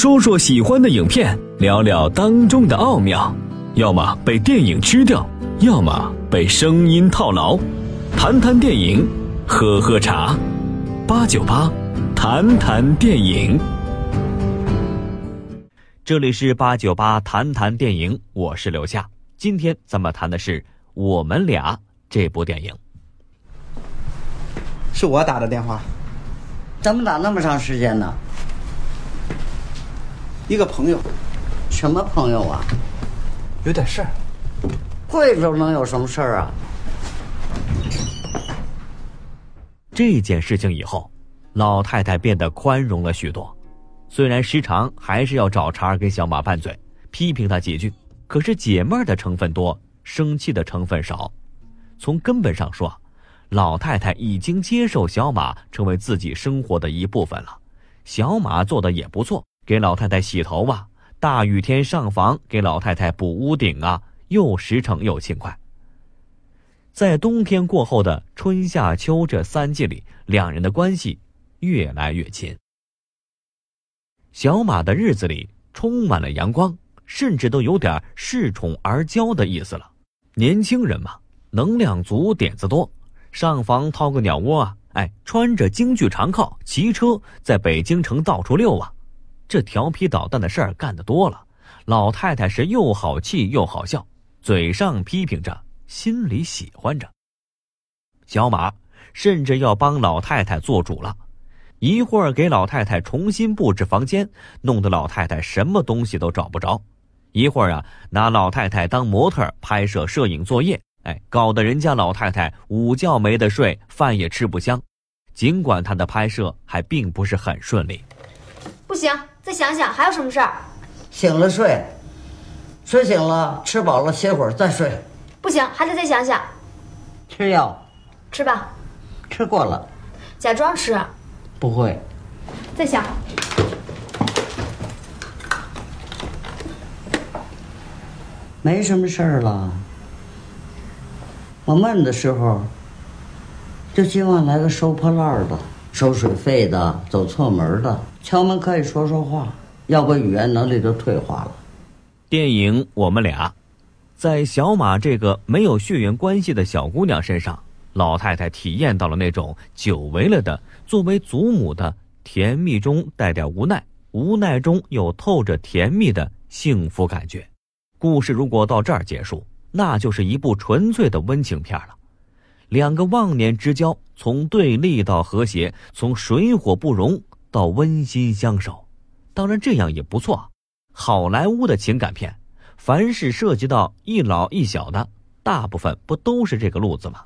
说说喜欢的影片，聊聊当中的奥妙。要么被电影吃掉，要么被声音套牢。谈谈电影，喝喝茶。八九八，谈谈电影。这里是八九八谈谈电影，我是刘夏。今天咱们谈的是《我们俩》这部电影。是我打的电话，怎么打那么长时间呢？一个朋友什么朋友啊？有点事儿。贵州能有什么事儿啊？这件事情以后，老太太变得宽容了许多。虽然时常还是要找茬给小马拌嘴，批评他几句，可是解闷的成分多，生气的成分少。从根本上说，老太太已经接受小马成为自己生活的一部分了。小马做的也不错，给老太太洗头啊，大雨天上房给老太太补屋顶啊，又实诚又勤快。在冬天过后的春夏秋这三季里，两人的关系越来越亲。小马的日子里充满了阳光，甚至都有点恃宠而骄的意思了。年轻人嘛，能量足，点子多，上房掏个鸟窝啊！哎，穿着京剧长靠，骑车在北京城到处溜啊！这调皮捣蛋的事儿干得多了，老太太是又好气又好笑，嘴上批评着，心里喜欢着。小马甚至要帮老太太做主了。一会儿给老太太重新布置房间，弄得老太太什么东西都找不着；一会儿啊，拿老太太当模特拍摄摄影作业，哎，搞得人家老太太午觉没得睡，饭也吃不香。尽管她的拍摄还并不是很顺利。不行，再想想还有什么事儿？醒了睡，睡醒了吃饱了歇会儿再睡。不行，还得再想想。吃药，吃吧，吃过了。假装吃。不会，再想，没什么事儿了。我闷的时候，就希望来个收破烂的、收水费的、走错门的，敲门可以说说话，要不语言能力都退化了。电影《我们俩》，在小马这个没有血缘关系的小姑娘身上，老太太体验到了那种久违了的作为祖母的甜蜜中带点无奈，无奈中又透着甜蜜的幸福感觉。故事如果到这儿结束，那就是一部纯粹的温情片了。两个忘年之交，从对立到和谐，从水火不容到温馨相守，当然这样也不错。好莱坞的情感片，凡是涉及到一老一小的，大部分不都是这个路子吗？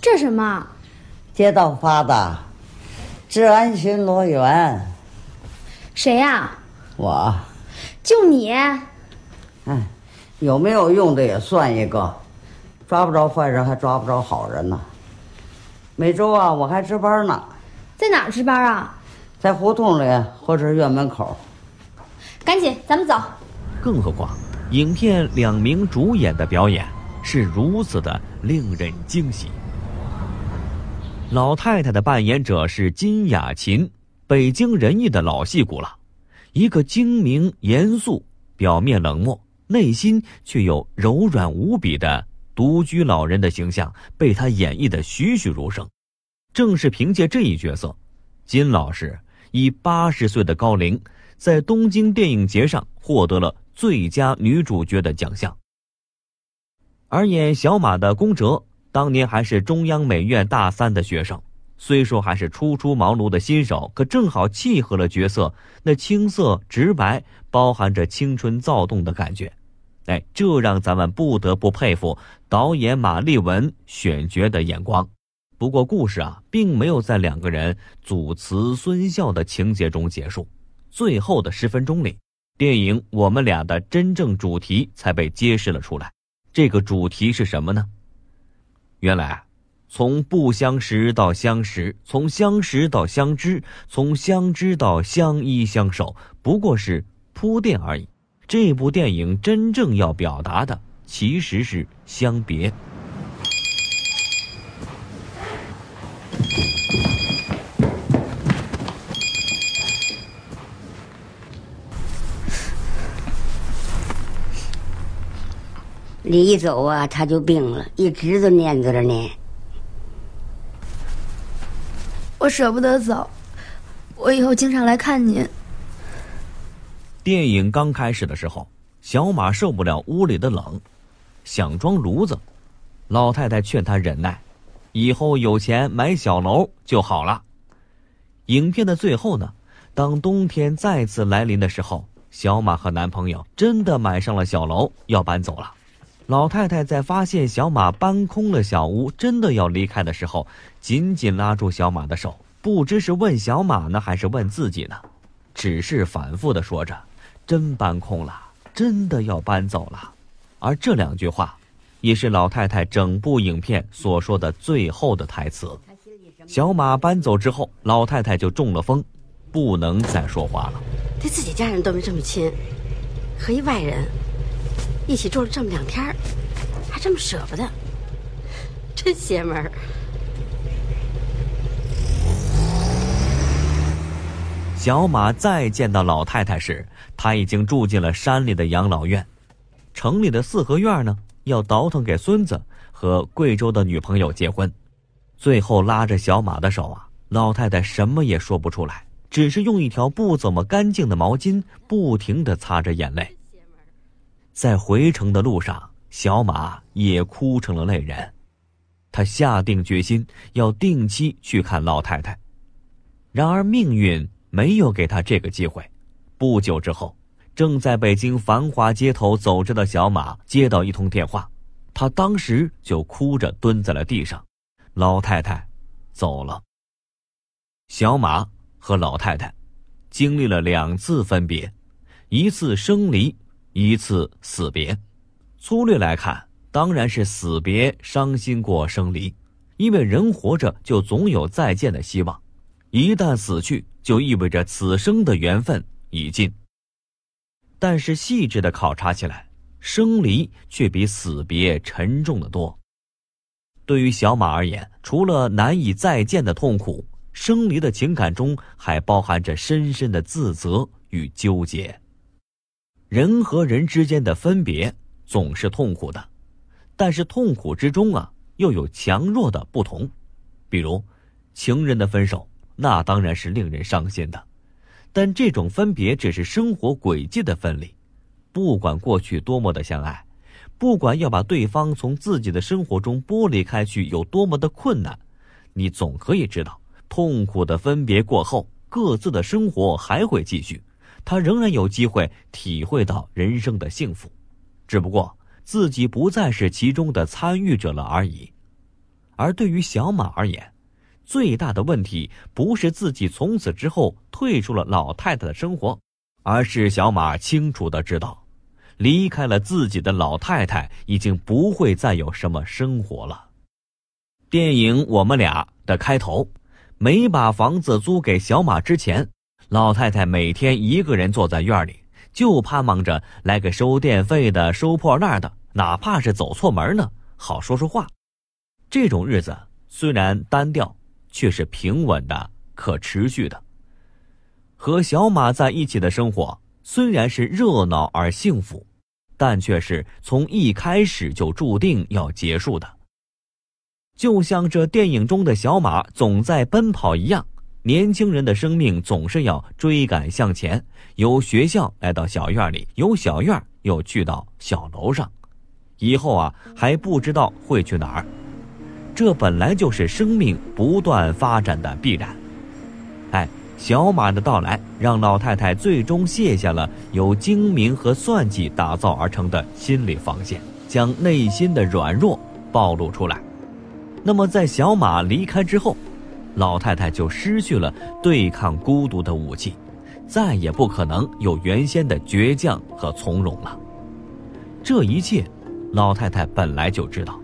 这什么？街道发的，治安巡逻员。谁呀？我。就你？嗯。有没有用的也算一个，抓不着坏人还抓不着好人呢。每周啊，我还值班呢。在哪儿值班啊？在胡同里或者院门口。赶紧，咱们走。更何况，影片两名主演的表演是如此的令人惊喜。老太太的扮演者是金雅琴，北京人艺的老戏骨了，一个精明严肃、表面冷漠。内心却又柔软无比的独居老人的形象，被他演绎的栩栩如生。正是凭借这一角色，金老师以八十岁的高龄，在东京电影节上获得了最佳女主角的奖项。而演小马的宫哲，当年还是中央美院大三的学生，虽说还是初出茅庐的新手，可正好契合了角色那青涩直白、包含着青春躁动的感觉。哎，这让咱们不得不佩服导演马丽文选角的眼光。不过，故事啊，并没有在两个人祖慈孙孝的情节中结束。最后的十分钟里，电影我们俩的真正主题才被揭示了出来。这个主题是什么呢？原来，从不相识到相识，从相识到相知，从相知到相依相守，不过是铺垫而已。这部电影真正要表达的其实是相别。你一走啊，他就病了，一直都念叨着你。我舍不得走，我以后经常来看您。电影刚开始的时候，小马受不了屋里的冷，想装炉子。老太太劝他忍耐，以后有钱买小楼就好了。影片的最后呢，当冬天再次来临的时候，小马和男朋友真的买上了小楼，要搬走了。老太太在发现小马搬空了小屋，真的要离开的时候，紧紧拉住小马的手，不知是问小马呢，还是问自己呢，只是反复的说着：“真搬空了，真的要搬走了。”而这两句话，也是老太太整部影片所说的最后的台词。小马搬走之后，老太太就中了风，不能再说话了。对自己家人都没这么亲，和一外人。一起住了这么两天，还这么舍不得，真邪门儿。小马再见到老太太时，他已经住进了山里的养老院。城里的四合院呢，要倒腾给孙子和贵州的女朋友结婚。最后拉着小马的手啊，老太太什么也说不出来，只是用一条不怎么干净的毛巾不停的擦着眼泪。在回城的路上，小马也哭成了泪人。他下定决心要定期去看老太太。然而命运没有给他这个机会。不久之后，正在北京繁华街头走着的小马接到一通电话，他当时就哭着蹲在了地上。老太太走了。小马和老太太经历了两次分别，一次生离。一次死别，粗略来看，当然是死别伤心过生离，因为人活着就总有再见的希望，一旦死去，就意味着此生的缘分已尽。但是细致的考察起来，生离却比死别沉重的多。对于小马而言，除了难以再见的痛苦，生离的情感中还包含着深深的自责与纠结。人和人之间的分别总是痛苦的，但是痛苦之中啊，又有强弱的不同。比如，情人的分手，那当然是令人伤心的，但这种分别只是生活轨迹的分离。不管过去多么的相爱，不管要把对方从自己的生活中剥离开去有多么的困难，你总可以知道，痛苦的分别过后，各自的生活还会继续。他仍然有机会体会到人生的幸福，只不过自己不再是其中的参与者了而已。而对于小马而言，最大的问题不是自己从此之后退出了老太太的生活，而是小马清楚的知道，离开了自己的老太太，已经不会再有什么生活了。电影《我们俩》的开头，没把房子租给小马之前。老太太每天一个人坐在院里，就盼望着来个收电费的、收破烂的，哪怕是走错门呢，好说说话。这种日子虽然单调，却是平稳的、可持续的。和小马在一起的生活虽然是热闹而幸福，但却是从一开始就注定要结束的。就像这电影中的小马总在奔跑一样。年轻人的生命总是要追赶向前，由学校来到小院里，由小院又去到小楼上，以后啊还不知道会去哪儿。这本来就是生命不断发展的必然。哎，小马的到来让老太太最终卸下了由精明和算计打造而成的心理防线，将内心的软弱暴露出来。那么，在小马离开之后。老太太就失去了对抗孤独的武器，再也不可能有原先的倔强和从容了。这一切，老太太本来就知道，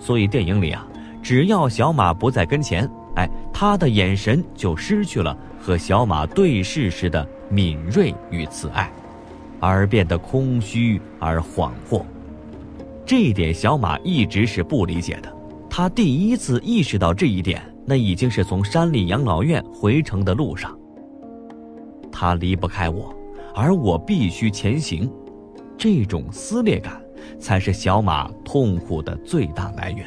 所以电影里啊，只要小马不在跟前，哎，他的眼神就失去了和小马对视时的敏锐与慈爱，而变得空虚而恍惚。这一点，小马一直是不理解的。他第一次意识到这一点。那已经是从山里养老院回城的路上。他离不开我，而我必须前行。这种撕裂感才是小马痛苦的最大来源。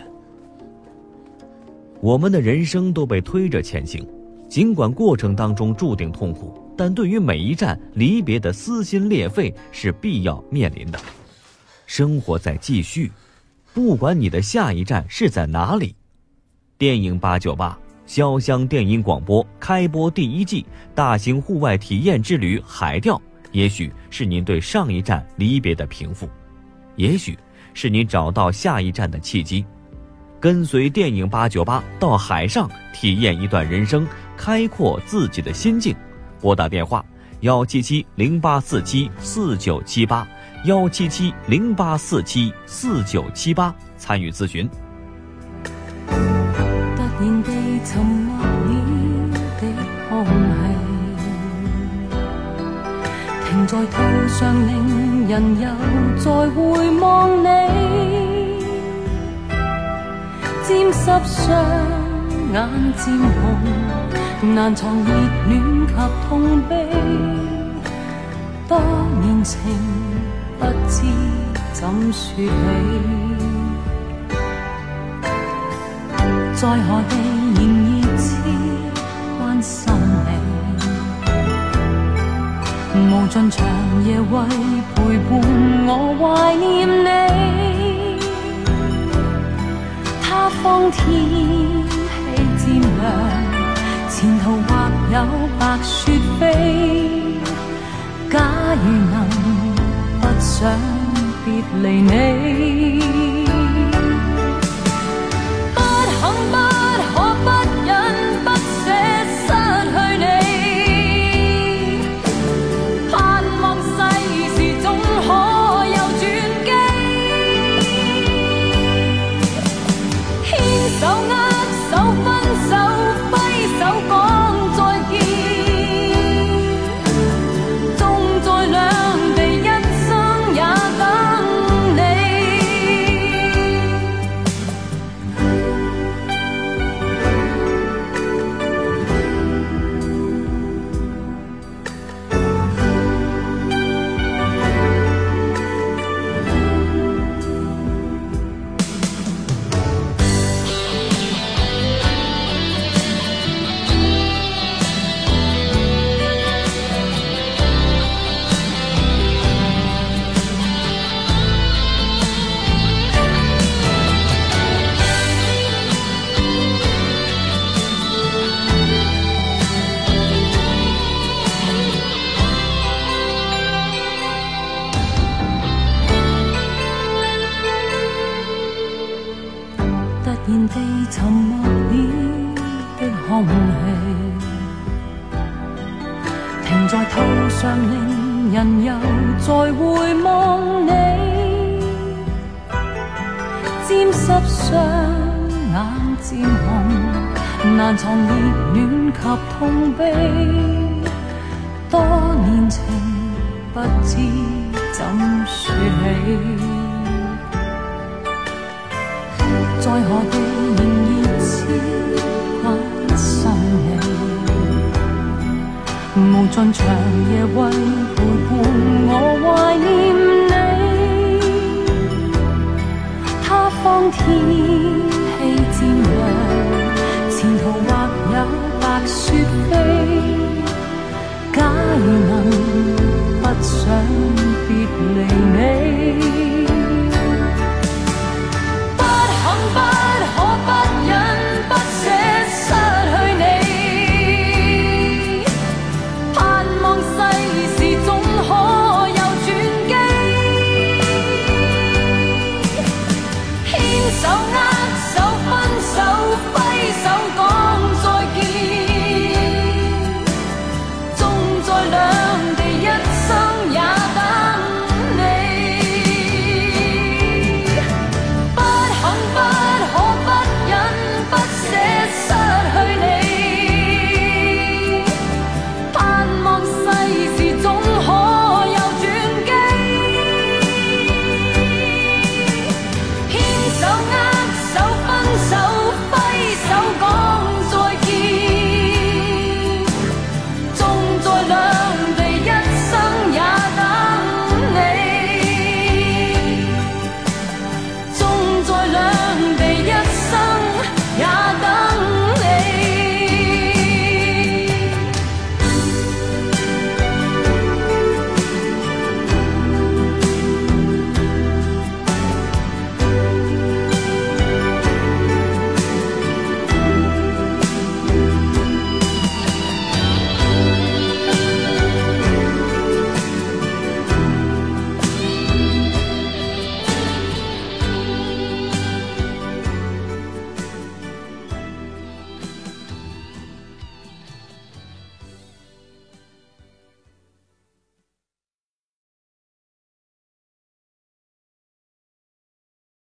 我们的人生都被推着前行，尽管过程当中注定痛苦，但对于每一站离别的撕心裂肺是必要面临的。生活在继续，不管你的下一站是在哪里。电影八九八潇湘电影广播开播第一季大型户外体验之旅海钓，也许是您对上一站离别的平复，也许是您找到下一站的契机。跟随电影八九八到海上体验一段人生，开阔自己的心境。拨打电话：幺七七零八四七四九七八，幺七七零八四七四九七八，参与咨询。停在途上，令人又再回望你。沾湿双眼渐红，难藏热恋及痛悲。多年情不知怎说起，在何地仍热切关心你，无尽长夜为陪伴我怀念你。方天气渐凉，前途或有白雪飞。假如能不想别离你，双眼渐红，难藏热恋及痛悲。多年情不知怎说起，在何地仍然痴关心你，无尽长夜为陪伴我怀念。当天气渐凉前途或有白雪飞假如能不想别离你。so nice.